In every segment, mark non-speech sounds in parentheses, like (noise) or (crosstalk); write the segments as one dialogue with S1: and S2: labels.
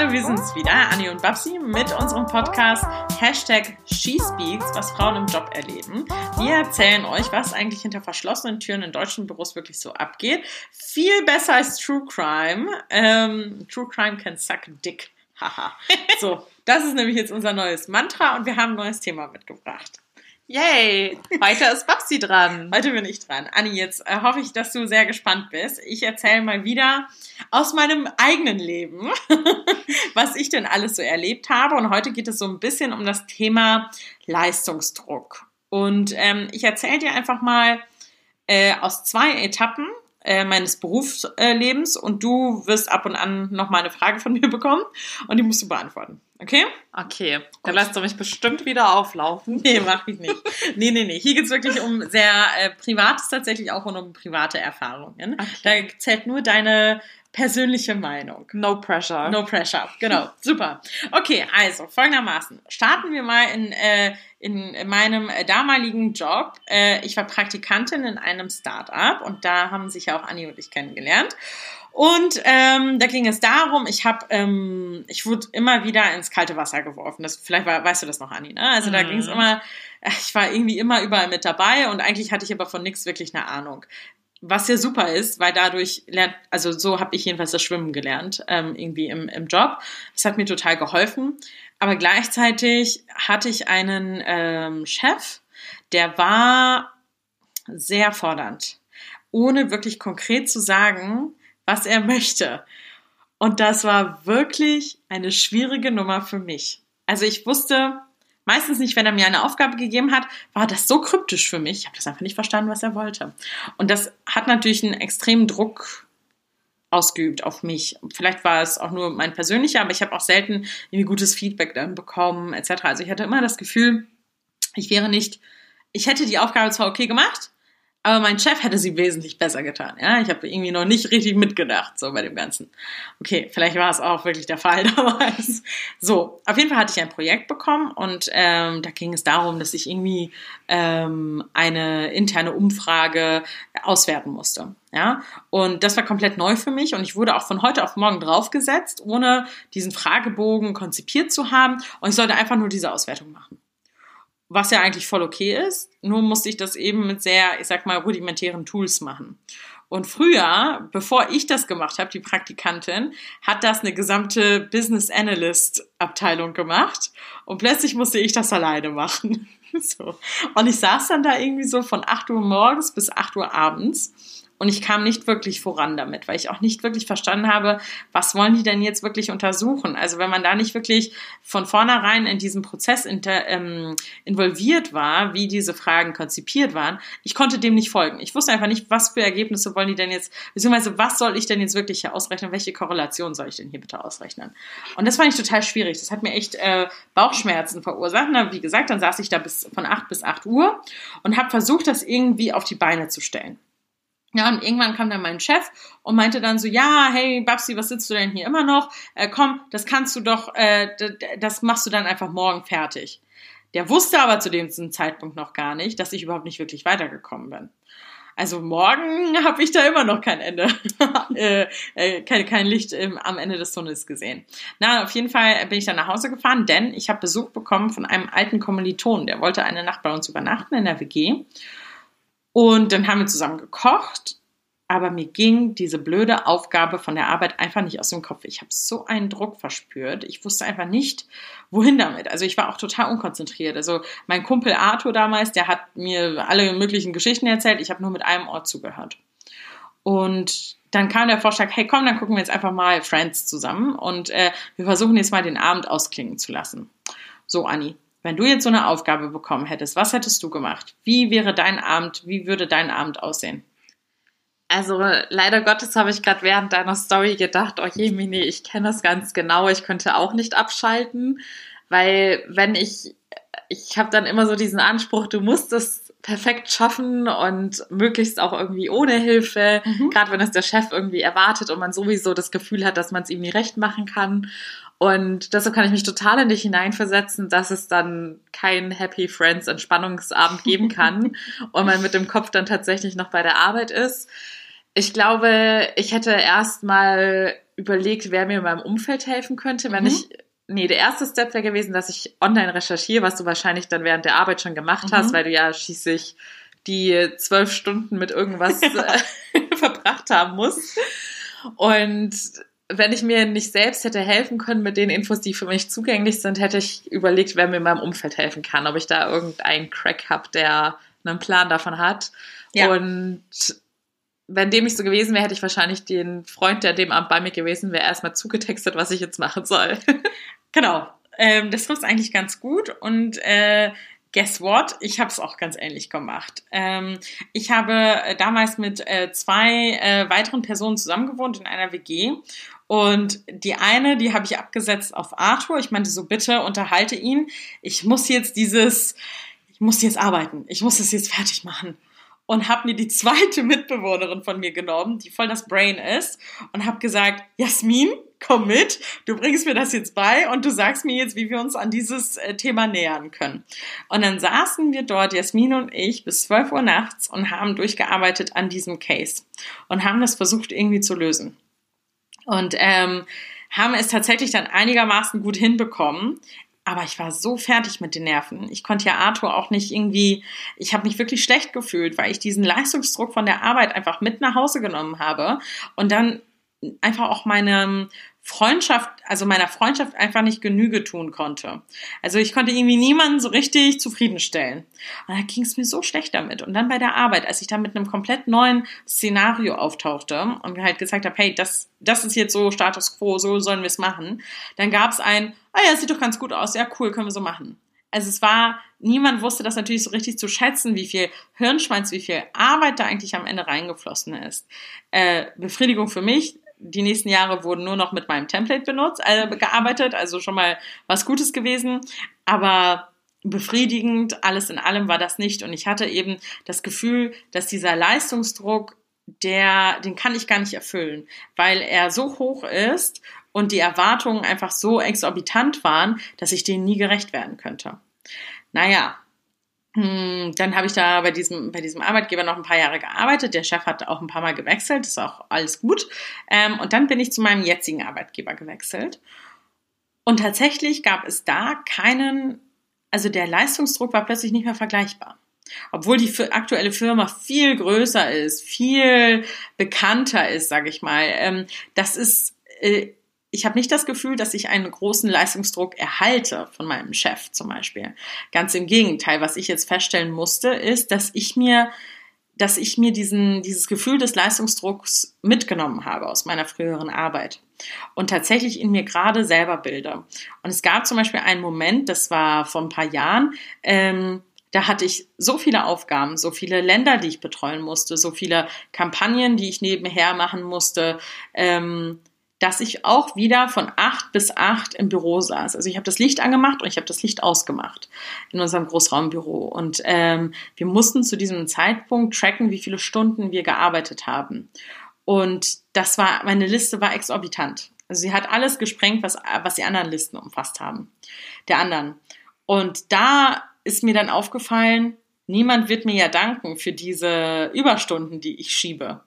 S1: Hallo, wir sind's wieder, Anni und Babsi, mit unserem Podcast Hashtag SheSpeaks, was Frauen im Job erleben. Wir erzählen euch, was eigentlich hinter verschlossenen Türen in deutschen Büros wirklich so abgeht. Viel besser als True Crime. Ähm, True Crime can suck dick. Haha. (laughs) so, das ist nämlich jetzt unser neues Mantra und wir haben ein neues Thema mitgebracht.
S2: Yay! Heute ist Babsi dran.
S1: Heute bin ich dran. Anni, jetzt äh, hoffe ich, dass du sehr gespannt bist. Ich erzähle mal wieder aus meinem eigenen Leben, (laughs) was ich denn alles so erlebt habe. Und heute geht es so ein bisschen um das Thema Leistungsdruck. Und ähm, ich erzähle dir einfach mal äh, aus zwei Etappen äh, meines Berufslebens und du wirst ab und an noch mal eine Frage von (laughs) mir bekommen und die musst du beantworten. Okay?
S2: Okay. Dann lässt du mich bestimmt wieder auflaufen.
S1: Nee, mach ich nicht. Nee, nee, nee. Hier geht's wirklich um sehr äh, Privates tatsächlich auch und um private Erfahrungen. Okay. Da zählt nur deine persönliche Meinung.
S2: No pressure.
S1: No pressure, genau. (laughs) Super. Okay, also folgendermaßen. Starten wir mal in, äh, in meinem damaligen Job. Äh, ich war Praktikantin in einem Start-up und da haben sich ja auch Anni und ich kennengelernt. Und ähm, da ging es darum, ich habe, ähm, ich wurde immer wieder ins kalte Wasser geworfen. Das vielleicht war, weißt du das noch, Anni, ne? Also da mhm. ging es immer, ich war irgendwie immer überall mit dabei und eigentlich hatte ich aber von nichts wirklich eine Ahnung. Was ja super ist, weil dadurch lernt, also so habe ich jedenfalls das Schwimmen gelernt, ähm, irgendwie im, im Job. Das hat mir total geholfen. Aber gleichzeitig hatte ich einen ähm, Chef, der war sehr fordernd, ohne wirklich konkret zu sagen, was er (laughs) möchte. Und das war wirklich eine schwierige Nummer für mich. Also ich wusste meistens nicht, wenn er mir eine Aufgabe gegeben hat, war das so kryptisch für mich. Ich habe das einfach nicht verstanden, was er wollte. Und das hat natürlich einen extremen Druck ausgeübt auf mich. Vielleicht war es auch nur mein persönlicher, aber ich habe auch selten irgendwie gutes Feedback dann bekommen, etc. Also ich hatte immer das Gefühl, ich wäre nicht, ich hätte die Aufgabe zwar okay gemacht, aber mein Chef hätte sie wesentlich besser getan. Ja, ich habe irgendwie noch nicht richtig mitgedacht so bei dem Ganzen. Okay, vielleicht war es auch wirklich der Fall (laughs) damals. So, auf jeden Fall hatte ich ein Projekt bekommen und ähm, da ging es darum, dass ich irgendwie ähm, eine interne Umfrage auswerten musste. Ja, und das war komplett neu für mich und ich wurde auch von heute auf morgen draufgesetzt, ohne diesen Fragebogen konzipiert zu haben und ich sollte einfach nur diese Auswertung machen was ja eigentlich voll okay ist. Nur musste ich das eben mit sehr, ich sag mal, rudimentären Tools machen. Und früher, bevor ich das gemacht habe, die Praktikantin, hat das eine gesamte Business Analyst Abteilung gemacht. Und plötzlich musste ich das alleine machen. (laughs) so. Und ich saß dann da irgendwie so von 8 Uhr morgens bis 8 Uhr abends und ich kam nicht wirklich voran damit, weil ich auch nicht wirklich verstanden habe, was wollen die denn jetzt wirklich untersuchen? Also wenn man da nicht wirklich von vornherein in diesem Prozess inter, ähm, involviert war, wie diese Fragen konzipiert waren, ich konnte dem nicht folgen. Ich wusste einfach nicht, was für Ergebnisse wollen die denn jetzt, beziehungsweise was soll ich denn jetzt wirklich hier ausrechnen? Welche Korrelation soll ich denn hier bitte ausrechnen? Und das fand ich total schwierig. Das hat mir echt äh, Bauchschmerzen verursacht. Na, wie gesagt, dann saß ich da bis von 8 bis 8 Uhr und habe versucht, das irgendwie auf die Beine zu stellen. Ja, und irgendwann kam dann mein Chef und meinte dann so, ja, hey Babsi, was sitzt du denn hier immer noch? Äh, komm, das kannst du doch, äh, das machst du dann einfach morgen fertig. Der wusste aber zu dem Zeitpunkt noch gar nicht, dass ich überhaupt nicht wirklich weitergekommen bin. Also morgen (laughs) habe ich da immer noch kein Ende, (laughs) äh, äh, kein, kein Licht im, am Ende des Tunnels gesehen. Na, auf jeden Fall bin ich dann nach Hause gefahren, denn ich habe Besuch bekommen von einem alten Kommiliton, der wollte eine Nacht bei uns übernachten in der WG. Und dann haben wir zusammen gekocht. Aber mir ging diese blöde Aufgabe von der Arbeit einfach nicht aus dem Kopf. Ich habe so einen Druck verspürt. Ich wusste einfach nicht, wohin damit. Also ich war auch total unkonzentriert. Also mein Kumpel Arthur damals, der hat mir alle möglichen Geschichten erzählt. Ich habe nur mit einem Ort zugehört. Und dann kam der Vorschlag, hey komm, dann gucken wir jetzt einfach mal Friends zusammen und äh, wir versuchen jetzt mal den Abend ausklingen zu lassen. So, Anni, wenn du jetzt so eine Aufgabe bekommen hättest, was hättest du gemacht? Wie wäre dein Abend, wie würde dein Abend aussehen?
S2: Also leider Gottes habe ich gerade während deiner Story gedacht, oh je, Mini, ich kenne das ganz genau, ich könnte auch nicht abschalten, weil wenn ich, ich habe dann immer so diesen Anspruch, du musst es perfekt schaffen und möglichst auch irgendwie ohne Hilfe, mhm. gerade wenn es der Chef irgendwie erwartet und man sowieso das Gefühl hat, dass man es ihm nie recht machen kann. Und deshalb kann ich mich total in dich hineinversetzen, dass es dann kein Happy Friends Entspannungsabend geben (laughs) kann und man mit dem Kopf dann tatsächlich noch bei der Arbeit ist. Ich glaube, ich hätte erstmal überlegt, wer mir in meinem Umfeld helfen könnte, wenn
S1: Mhm.
S2: ich Nee, der erste Step wäre gewesen, dass ich online recherchiere, was du wahrscheinlich dann während der Arbeit schon gemacht
S1: Mhm.
S2: hast, weil du ja schließlich die zwölf Stunden mit irgendwas (laughs) äh, (laughs) verbracht haben musst. Und wenn ich mir nicht selbst hätte helfen können mit den Infos, die für mich zugänglich sind, hätte ich überlegt, wer mir in meinem Umfeld helfen kann, ob ich da irgendeinen Crack habe, der einen Plan davon hat.
S1: Ja.
S2: Und wenn dem nicht so gewesen wäre, hätte ich wahrscheinlich den Freund, der dem Abend bei mir gewesen wäre, erstmal zugetextet, was ich jetzt machen soll. (laughs)
S1: Genau. Ähm, das trifft eigentlich ganz gut. Und äh, guess what? Ich habe es auch ganz ähnlich gemacht. Ähm, ich habe äh, damals mit äh, zwei äh, weiteren Personen zusammengewohnt in einer WG. Und die eine, die habe ich abgesetzt auf Arthur. Ich meinte so, bitte unterhalte ihn. Ich muss jetzt dieses, ich muss jetzt arbeiten. Ich muss das jetzt fertig machen. Und habe mir die (laughs) zweite Mitbewohnerin von mir genommen, die voll das Brain ist, und habe gesagt, Jasmin, komm mit, du bringst mir das jetzt bei und du sagst mir jetzt, wie wir uns an dieses äh, Thema nähern können. Und dann saßen wir dort, Jasmin und ich, bis 12 Uhr nachts und haben durchgearbeitet an diesem Case und haben das versucht irgendwie zu lösen. Und ähm, haben es tatsächlich dann einigermaßen gut hinbekommen. Aber ich war so fertig mit den Nerven. Ich konnte ja Arthur auch nicht irgendwie, ich habe mich wirklich schlecht gefühlt, weil ich diesen Leistungsdruck von der Arbeit einfach mit nach Hause genommen habe und dann einfach auch meine Freundschaft, also meiner Freundschaft einfach nicht Genüge tun konnte. Also ich konnte irgendwie niemanden so richtig zufriedenstellen. Und da ging es mir so schlecht damit. Und dann bei der Arbeit, als ich dann mit einem komplett neuen Szenario auftauchte und halt gesagt habe, hey, das, das ist jetzt so Status quo, so sollen wir es machen, dann gab es ein, ah ja, sieht doch ganz gut aus, ja cool, können wir so machen. Also es war, niemand wusste das natürlich so richtig zu schätzen, wie viel Hirnschmalz, wie viel Arbeit da eigentlich am Ende reingeflossen ist. Äh, Befriedigung für mich, die nächsten Jahre wurden nur noch mit meinem Template benutzt, äh, gearbeitet, also schon mal was Gutes gewesen, aber befriedigend, alles in allem war das nicht. Und ich hatte eben das Gefühl, dass dieser Leistungsdruck, der, den kann ich gar nicht erfüllen, weil er so hoch ist und die Erwartungen einfach so exorbitant waren, dass ich denen nie gerecht werden könnte. Naja, dann habe ich da bei diesem, bei diesem Arbeitgeber noch ein paar Jahre gearbeitet. Der Chef hat auch ein paar Mal gewechselt, ist auch alles gut. Ähm, und dann bin ich zu meinem jetzigen Arbeitgeber gewechselt. Und tatsächlich gab es da keinen, also der Leistungsdruck war plötzlich nicht mehr vergleichbar. Obwohl die aktuelle Firma viel größer ist, viel bekannter ist, sage ich mal. Ähm, das ist, äh, ich habe nicht das Gefühl, dass ich einen großen Leistungsdruck erhalte von meinem Chef zum Beispiel. Ganz im Gegenteil, was ich jetzt feststellen musste, ist, dass ich mir, dass ich mir diesen, dieses Gefühl des Leistungsdrucks mitgenommen habe aus meiner früheren Arbeit und tatsächlich in mir gerade selber bilde. Und es gab zum Beispiel einen Moment, das war vor ein paar Jahren, ähm, da hatte ich so viele Aufgaben, so viele Länder, die ich betreuen musste, so viele Kampagnen, die ich nebenher machen musste. Ähm, dass ich auch wieder von acht bis acht im Büro saß. Also ich habe das Licht angemacht und ich habe das Licht ausgemacht in unserem Großraumbüro. Und ähm, wir mussten zu diesem Zeitpunkt tracken, wie viele Stunden wir gearbeitet haben. Und das war, meine Liste war exorbitant. Also sie hat alles gesprengt, was, was die anderen Listen umfasst haben. Der anderen. Und da ist mir dann aufgefallen, niemand wird mir ja danken für diese Überstunden, die ich schiebe.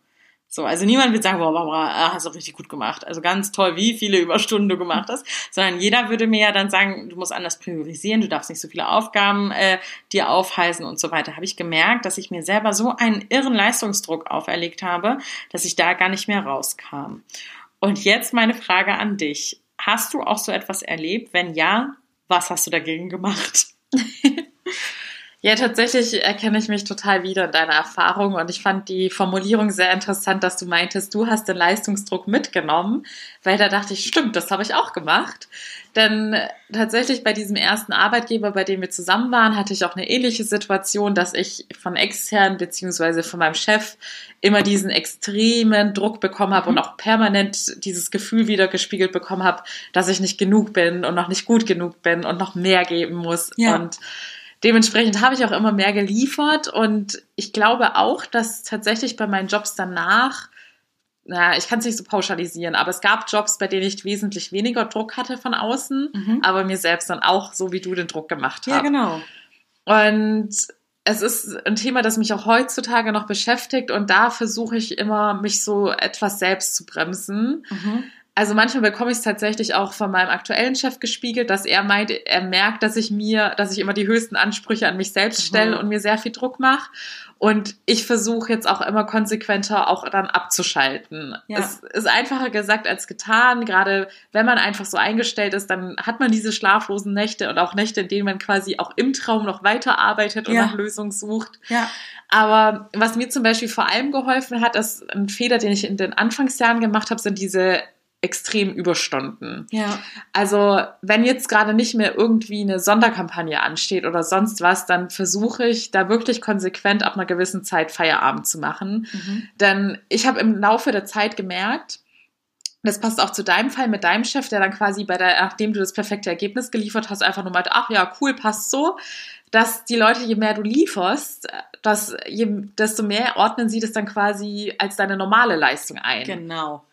S1: So, also niemand wird sagen, boah, Barbara, hast du richtig gut gemacht. Also ganz toll, wie viele Überstunden du gemacht hast. Sondern jeder würde mir ja dann sagen, du musst anders priorisieren, du darfst nicht so viele Aufgaben äh, dir aufhalsen und so weiter. Habe ich gemerkt, dass ich mir selber so einen irren Leistungsdruck auferlegt habe, dass ich da gar nicht mehr rauskam. Und jetzt meine Frage an dich. Hast du auch so etwas erlebt? Wenn ja, was hast du dagegen gemacht? (laughs)
S2: Ja, tatsächlich erkenne ich mich total wieder in deiner Erfahrung und ich fand die Formulierung sehr interessant, dass du meintest, du hast den Leistungsdruck mitgenommen, weil da dachte ich, stimmt, das habe ich auch gemacht. Denn tatsächlich bei diesem ersten Arbeitgeber, bei dem wir zusammen waren, hatte ich auch eine ähnliche Situation, dass ich von extern beziehungsweise von meinem Chef immer diesen extremen Druck bekommen habe mhm. und auch permanent dieses Gefühl wieder gespiegelt bekommen habe, dass ich nicht genug bin und noch nicht gut genug bin und noch mehr geben muss.
S1: Ja.
S2: Und dementsprechend habe ich auch immer mehr geliefert und ich glaube auch, dass tatsächlich bei meinen Jobs danach, na, ich kann es nicht so pauschalisieren, aber es gab Jobs, bei denen ich wesentlich weniger Druck hatte von außen,
S1: Mhm.
S2: aber mir selbst dann auch so wie du den Druck gemacht
S1: Ja,
S2: habe.
S1: genau.
S2: Und es ist ein Thema, das mich auch heutzutage noch beschäftigt und da versuche ich immer, mich so etwas selbst zu bremsen.
S1: Mhm.
S2: Also manchmal bekomme ich es tatsächlich auch von meinem aktuellen Chef gespiegelt, dass er meint, er merkt, dass ich mir, dass ich immer die höchsten Ansprüche an mich selbst stelle mhm. und mir sehr viel Druck mache. Und ich versuche jetzt auch immer konsequenter auch dann abzuschalten. Ja. Es ist einfacher gesagt als getan. Gerade wenn man einfach so eingestellt ist, dann hat man diese schlaflosen Nächte und auch Nächte, in denen man quasi auch im Traum noch weiterarbeitet und ja. nach Lösungen sucht. Ja. Aber was mir zum Beispiel vor allem geholfen hat, ist ein Fehler, den ich in den Anfangsjahren gemacht habe, sind diese extrem Überstunden. Ja. Also, wenn jetzt gerade nicht mehr irgendwie eine Sonderkampagne ansteht oder sonst was, dann versuche ich da wirklich konsequent ab einer gewissen Zeit Feierabend zu machen. Mhm. Denn ich habe im Laufe der Zeit gemerkt, das passt auch zu deinem Fall mit deinem Chef, der dann quasi bei der, nachdem du das perfekte Ergebnis geliefert hast, einfach nur meint, ach ja, cool, passt so, dass die Leute, je mehr du lieferst, dass je, desto mehr ordnen sie das dann quasi als deine normale Leistung ein. Genau.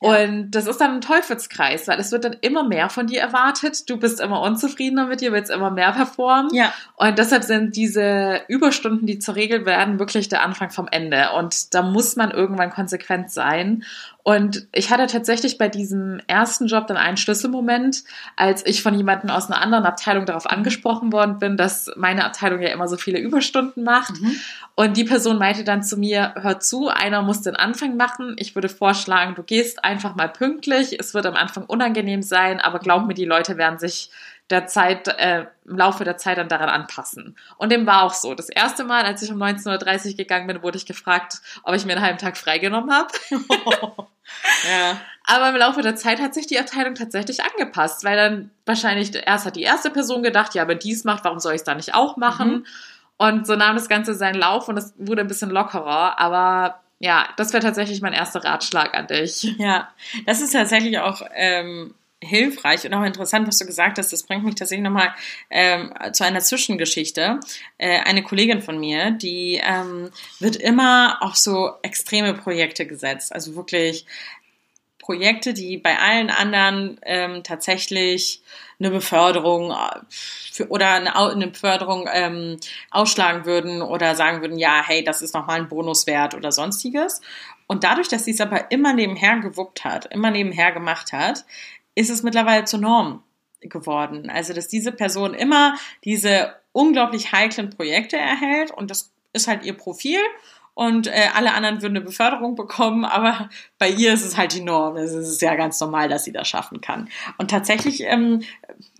S2: Und das ist dann ein Teufelskreis, weil es wird dann immer mehr von dir erwartet. Du bist immer unzufriedener mit dir, willst immer mehr performen. Ja. Und deshalb sind diese Überstunden, die zur Regel werden, wirklich der Anfang vom Ende. Und da muss man irgendwann konsequent sein. Und ich hatte tatsächlich bei diesem ersten Job dann einen Schlüsselmoment, als ich von jemandem aus einer anderen Abteilung darauf mhm. angesprochen worden bin, dass meine Abteilung ja immer so viele Überstunden macht. Mhm. Und die Person meinte dann zu mir, hör zu, einer muss den Anfang machen. Ich würde vorschlagen, du gehst einfach mal pünktlich. Es wird am Anfang unangenehm sein, aber glaub mir, die Leute werden sich der Zeit, äh, im Laufe der Zeit dann daran anpassen. Und dem war auch so. Das erste Mal, als ich um 19.30 Uhr gegangen bin, wurde ich gefragt, ob ich mir einen halben Tag freigenommen habe. (laughs) ja. Aber im Laufe der Zeit hat sich die Abteilung tatsächlich angepasst, weil dann wahrscheinlich erst hat die erste Person gedacht, ja, wenn die es macht, warum soll ich es dann nicht auch machen? Mhm. Und so nahm das Ganze seinen Lauf und es wurde ein bisschen lockerer, aber ja, das wäre tatsächlich mein erster Ratschlag an dich.
S1: Ja, das ist tatsächlich auch ähm, hilfreich und auch interessant, was du gesagt hast. Das bringt mich tatsächlich nochmal ähm, zu einer Zwischengeschichte. Äh, eine Kollegin von mir, die ähm, wird immer auf so extreme Projekte gesetzt. Also wirklich Projekte, die bei allen anderen ähm, tatsächlich eine Beförderung äh, für, oder eine, eine Beförderung ähm, ausschlagen würden oder sagen würden, ja, hey, das ist nochmal ein Bonuswert oder sonstiges. Und dadurch, dass sie es aber immer nebenher gewuppt hat, immer nebenher gemacht hat, ist es mittlerweile zur Norm geworden. Also, dass diese Person immer diese unglaublich heiklen Projekte erhält und das ist halt ihr Profil und äh, alle anderen würden eine Beförderung bekommen, (laughs) aber bei ihr ist es halt die Norm. Es ist ja ganz normal, dass sie das schaffen kann. Und tatsächlich ähm,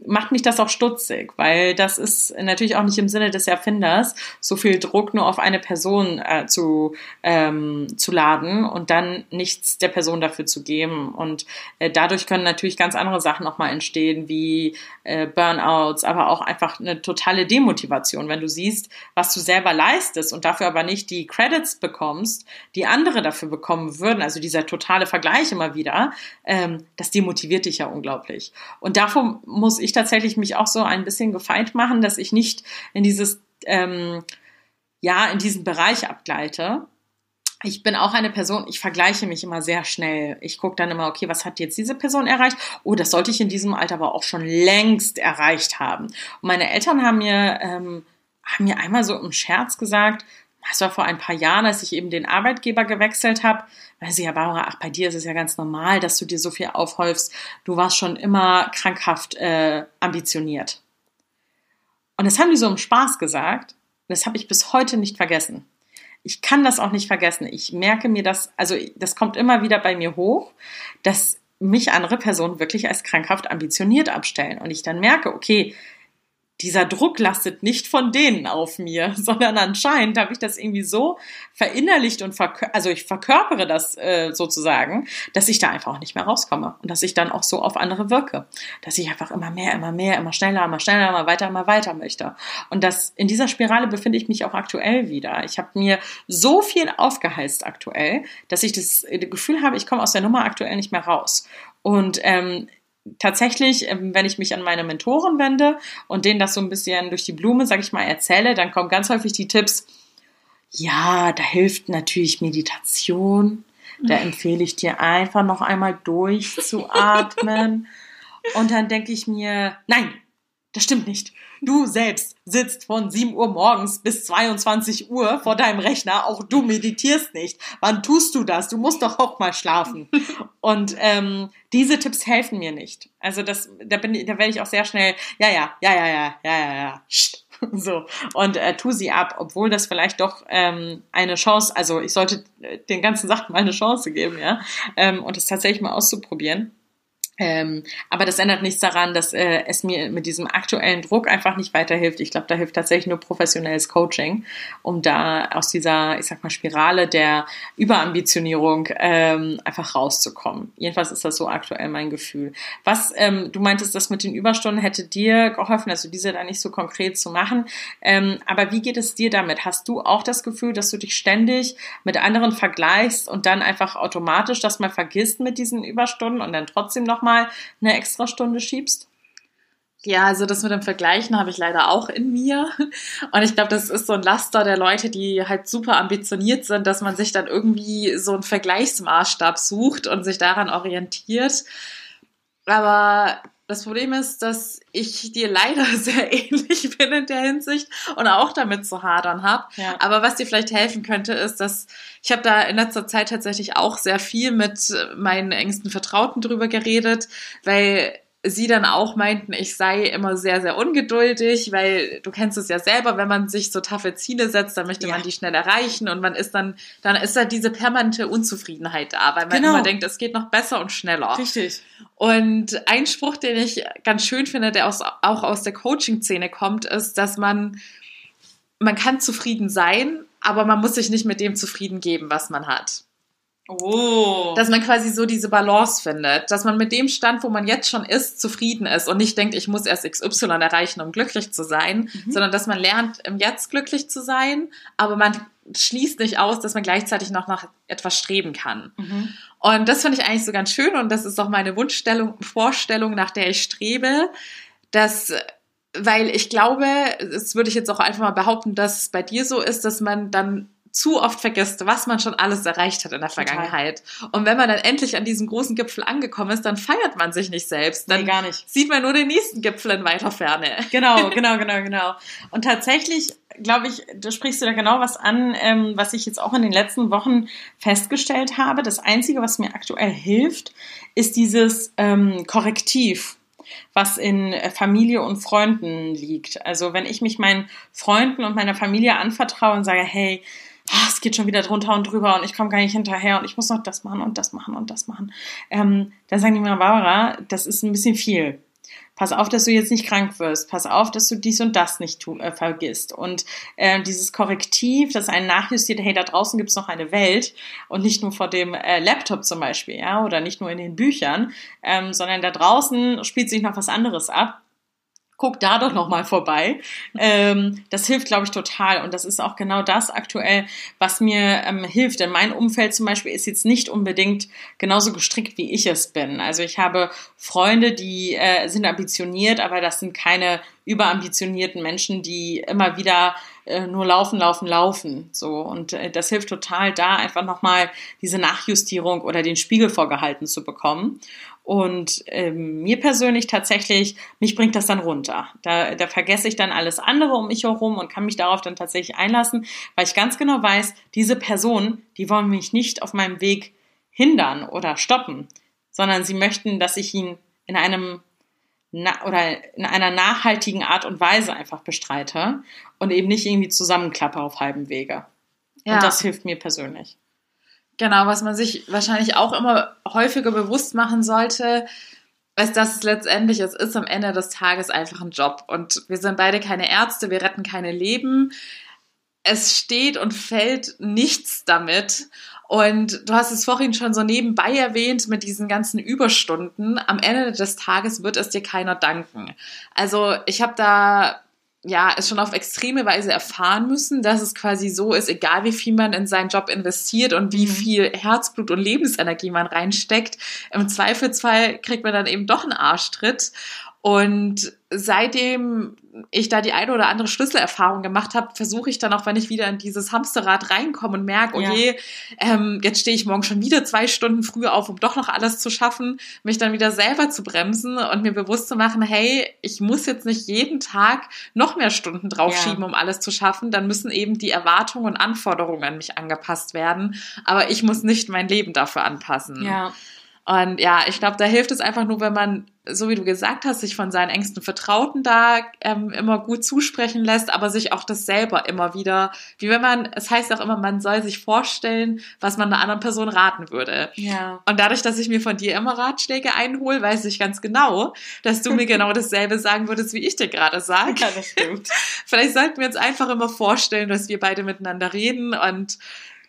S1: macht mich das auch stutzig, weil das ist natürlich auch nicht im Sinne des Erfinders, so viel Druck nur auf eine Person äh, zu, ähm, zu laden und dann nichts der Person dafür zu geben. Und äh, dadurch können natürlich ganz andere Sachen nochmal entstehen, wie äh, Burnouts, aber auch einfach eine totale Demotivation, wenn du siehst, was du selber leistest und dafür aber nicht die Credits bekommst, die andere dafür bekommen würden, also dieser totale Vergleich immer wieder, ähm, das demotiviert dich ja unglaublich. Und davor muss ich tatsächlich mich auch so ein bisschen gefeit machen, dass ich nicht in dieses, ähm, ja, in diesen Bereich abgleite. Ich bin auch eine Person, ich vergleiche mich immer sehr schnell. Ich gucke dann immer, okay, was hat jetzt diese Person erreicht? Oh, das sollte ich in diesem Alter aber auch schon längst erreicht haben. Und meine Eltern haben mir, ähm, haben mir einmal so im Scherz gesagt, das war vor ein paar Jahren, als ich eben den Arbeitgeber gewechselt habe, weil sie ja, Barbara, ach, bei dir ist es ja ganz normal, dass du dir so viel aufhäufst. Du warst schon immer krankhaft äh, ambitioniert. Und das haben die so im Spaß gesagt. Das habe ich bis heute nicht vergessen. Ich kann das auch nicht vergessen. Ich merke mir das, also das kommt immer wieder bei mir hoch, dass mich andere Personen wirklich als krankhaft ambitioniert abstellen. Und ich dann merke, okay, dieser Druck lastet nicht von denen auf mir, (laughs) sondern anscheinend habe ich das irgendwie so verinnerlicht und verkör also ich verkörpere das äh, sozusagen, dass ich da einfach auch nicht mehr rauskomme und dass ich dann auch so auf andere wirke, dass ich einfach immer mehr, immer mehr, immer schneller, immer schneller, immer weiter, immer weiter möchte. Und das in dieser Spirale befinde ich mich auch aktuell wieder. Ich habe mir so viel aufgeheizt aktuell, dass ich das Gefühl habe, ich komme aus der Nummer aktuell nicht mehr raus. Und ähm, tatsächlich, ähm, wenn ich mich an meine Mentoren wende und denen das so ein bisschen durch die Blume, sag ich mal, erzähle, dann kommen ganz häufig die Tipps, ja, da hilft natürlich Meditation. Da (laughs) empfehle ich dir einfach noch einmal durchzuatmen. (laughs) und dann denke ich mir, nein, das stimmt nicht. Du selbst sitzt von 7 Uhr morgens bis 22 Uhr vor deinem Rechner. Auch du meditierst nicht. Wann tust du das? Du musst doch auch mal schlafen. Und ähm, diese Tipps helfen mir nicht. Also das, da bin, da werde ich auch sehr schnell. Ja, ja, ja, ja, ja, ja, ja, ja. (laughs) So und äh, tu sie ab, obwohl das vielleicht doch ähm, eine Chance. Also ich sollte den ganzen Sachen mal eine Chance geben, ja, ähm, und es tatsächlich mal auszuprobieren. Ähm, aber das ändert nichts daran, dass äh, es mir mit diesem aktuellen Druck einfach nicht weiterhilft. Ich glaube, da hilft tatsächlich nur professionelles Coaching, um da aus dieser, ich sag mal, Spirale der Überambitionierung ähm, einfach rauszukommen. Jedenfalls ist das so aktuell mein Gefühl. Was, ähm, du meintest, das mit den Überstunden hätte dir geholfen, also diese da nicht so konkret zu machen. Ähm, aber wie geht es dir damit? Hast du auch das Gefühl, dass du dich ständig mit anderen vergleichst und dann einfach automatisch das mal vergisst mit diesen Überstunden und dann trotzdem noch mal eine extra Stunde schiebst?
S2: Ja, also das mit dem Vergleichen habe ich leider auch in mir. Und ich glaube, das ist so ein Laster der Leute, die halt super ambitioniert sind, dass man sich dann irgendwie so einen Vergleichsmaßstab sucht und sich daran orientiert. Aber das Problem ist, dass ich dir leider (laughs) sehr ähnlich bin in der Hinsicht und auch damit zu hadern habe. Ja. Aber was dir vielleicht helfen könnte, ist, dass ich habe da in letzter Zeit tatsächlich auch sehr viel mit meinen engsten Vertrauten drüber geredet, weil sie dann auch meinten, ich sei immer sehr, sehr ungeduldig, weil du kennst es ja selber, wenn man sich so taffe Ziele setzt, dann möchte ja. man die schnell erreichen und man ist dann, dann ist da diese permanente Unzufriedenheit da, weil man genau. immer denkt, es geht noch besser und schneller.
S1: Richtig.
S2: Und ein Spruch, den ich ganz schön finde, der aus, auch aus der Coaching-Szene kommt, ist, dass man, man kann zufrieden sein, aber man muss sich nicht mit dem zufrieden geben, was man hat. Oh. Dass man quasi so diese Balance findet, dass man mit dem Stand, wo man jetzt schon ist, zufrieden ist und nicht denkt, ich muss erst XY erreichen, um glücklich zu sein, mhm. sondern dass man lernt, im Jetzt glücklich zu sein, aber man schließt nicht aus, dass man gleichzeitig noch nach etwas streben kann. Mhm. Und das finde ich eigentlich so ganz schön und das ist auch meine Wunschstellung, Vorstellung, nach der ich strebe, dass weil ich glaube, das würde ich jetzt auch einfach mal behaupten, dass es bei dir so ist, dass man dann zu oft vergisst, was man schon alles erreicht hat in der Vergangenheit. Total. Und wenn man dann endlich an diesem großen Gipfel angekommen ist, dann feiert man sich nicht selbst. Dann
S1: nee, gar nicht.
S2: sieht man nur den nächsten Gipfel in weiter Ferne. (laughs)
S1: Genau, genau, genau, genau. Und tatsächlich, glaube ich, da sprichst du da genau was an, ähm, was ich jetzt auch in den letzten Wochen festgestellt habe. Das Einzige, was mir aktuell hilft, ist dieses ähm, Korrektiv was in Familie und Freunden liegt. Also wenn ich mich meinen Freunden und meiner Familie anvertraue und sage, hey, oh, es geht schon wieder drunter und drüber und ich komme gar nicht hinterher und ich muss noch das machen und das machen und das machen. Ähm, dann sagen die mir, Barbara, das ist ein bisschen viel. Pass auf, dass du jetzt nicht krank wirst. Pass auf, dass du dies und das nicht tu, äh, vergisst. Und äh, dieses Korrektiv, das einen nachjustiert, hey, da draußen gibt's noch eine Welt und nicht nur vor dem äh, Laptop zum Beispiel, ja, oder nicht nur in den Büchern, ähm, sondern da draußen spielt sich noch was anderes ab guck da doch noch mal vorbei. Ähm, das hilft, glaube ich, total. Und das ist auch genau das aktuell, was mir ähm, hilft. Denn mein Umfeld zum Beispiel ist jetzt nicht unbedingt genauso gestrickt, wie ich es bin. Also ich habe Freunde, die äh, sind ambitioniert, aber das sind keine überambitionierten Menschen, die immer wieder äh, nur laufen, laufen, laufen. So und äh, das hilft total, da einfach noch mal diese Nachjustierung oder den Spiegel vorgehalten zu bekommen. Und ähm, mir persönlich tatsächlich, mich bringt das dann runter. Da, da vergesse ich dann alles andere um mich herum und kann mich darauf dann tatsächlich einlassen, weil ich ganz genau weiß, diese Personen, die wollen mich nicht auf meinem Weg hindern oder stoppen, sondern sie möchten, dass ich ihn in einem na, oder in einer nachhaltigen Art und Weise einfach bestreite und eben nicht irgendwie zusammenklappe auf halbem Wege. Ja. Und das hilft mir persönlich.
S2: Genau, was man sich wahrscheinlich auch immer häufiger bewusst machen sollte, ist, dass es letztendlich, es ist am Ende des Tages einfach ein Job. Und wir sind beide keine Ärzte, wir retten keine Leben. Es steht und fällt nichts damit. Und du hast es vorhin schon so nebenbei erwähnt mit diesen ganzen Überstunden. Am Ende des Tages wird es dir keiner danken. Also ich habe da ja, es schon auf extreme Weise erfahren müssen, dass es quasi so ist, egal wie viel man in seinen Job investiert und wie mhm. viel Herzblut und Lebensenergie man reinsteckt, im Zweifelsfall kriegt man dann eben doch einen Arschtritt. Und seitdem ich da die eine oder andere Schlüsselerfahrung gemacht habe, versuche ich dann auch, wenn ich wieder in dieses Hamsterrad reinkomme und merke, oh je, ähm, jetzt stehe ich morgen schon wieder zwei Stunden früher auf, um doch noch alles zu schaffen, mich dann wieder selber zu bremsen und mir bewusst zu machen, hey, ich muss jetzt nicht jeden Tag noch mehr Stunden draufschieben, ja. um alles zu schaffen. Dann müssen eben die Erwartungen und Anforderungen an mich angepasst werden. Aber ich muss nicht mein Leben dafür anpassen.
S1: Ja.
S2: Und ja, ich glaube, da hilft es einfach nur, wenn man, so wie du gesagt hast, sich von seinen engsten Vertrauten da ähm, immer gut zusprechen lässt, aber sich auch das selber immer wieder, wie wenn man, es heißt auch immer, man soll sich vorstellen, was man einer anderen Person raten würde.
S1: Ja.
S2: Und dadurch, dass ich mir von dir immer Ratschläge einhole, weiß ich ganz genau, dass du mir (laughs) genau dasselbe sagen würdest, wie ich dir gerade sage.
S1: Ja, das stimmt. (laughs)
S2: Vielleicht sollten wir uns einfach immer vorstellen, dass wir beide miteinander reden und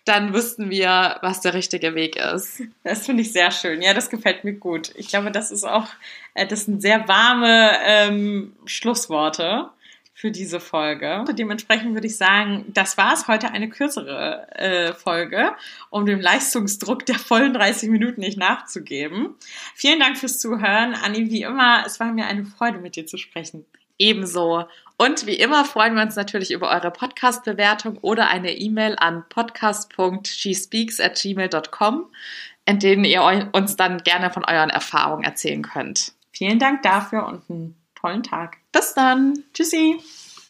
S2: dann wüssten wir, was der richtige Weg ist.
S1: Das finde ich sehr schön. Ja, das gefällt mir gut. Ich glaube, das ist auch, äh, das sind sehr warme ähm, Schlussworte für diese Folge. Dementsprechend würde ich sagen, das war es heute eine kürzere äh, Folge, um dem Leistungsdruck der vollen 30 Minuten nicht nachzugeben. Vielen Dank fürs Zuhören. Anni, wie immer, es war mir eine Freude, mit dir zu sprechen.
S2: Ebenso. Und wie immer freuen wir uns natürlich über eure Podcast-Bewertung oder eine E-Mail an podcast.shespeaks at gmail.com, in denen ihr uns dann gerne von euren Erfahrungen erzählen könnt.
S1: Vielen Dank dafür und einen tollen Tag.
S2: Bis dann.
S1: Tschüssi.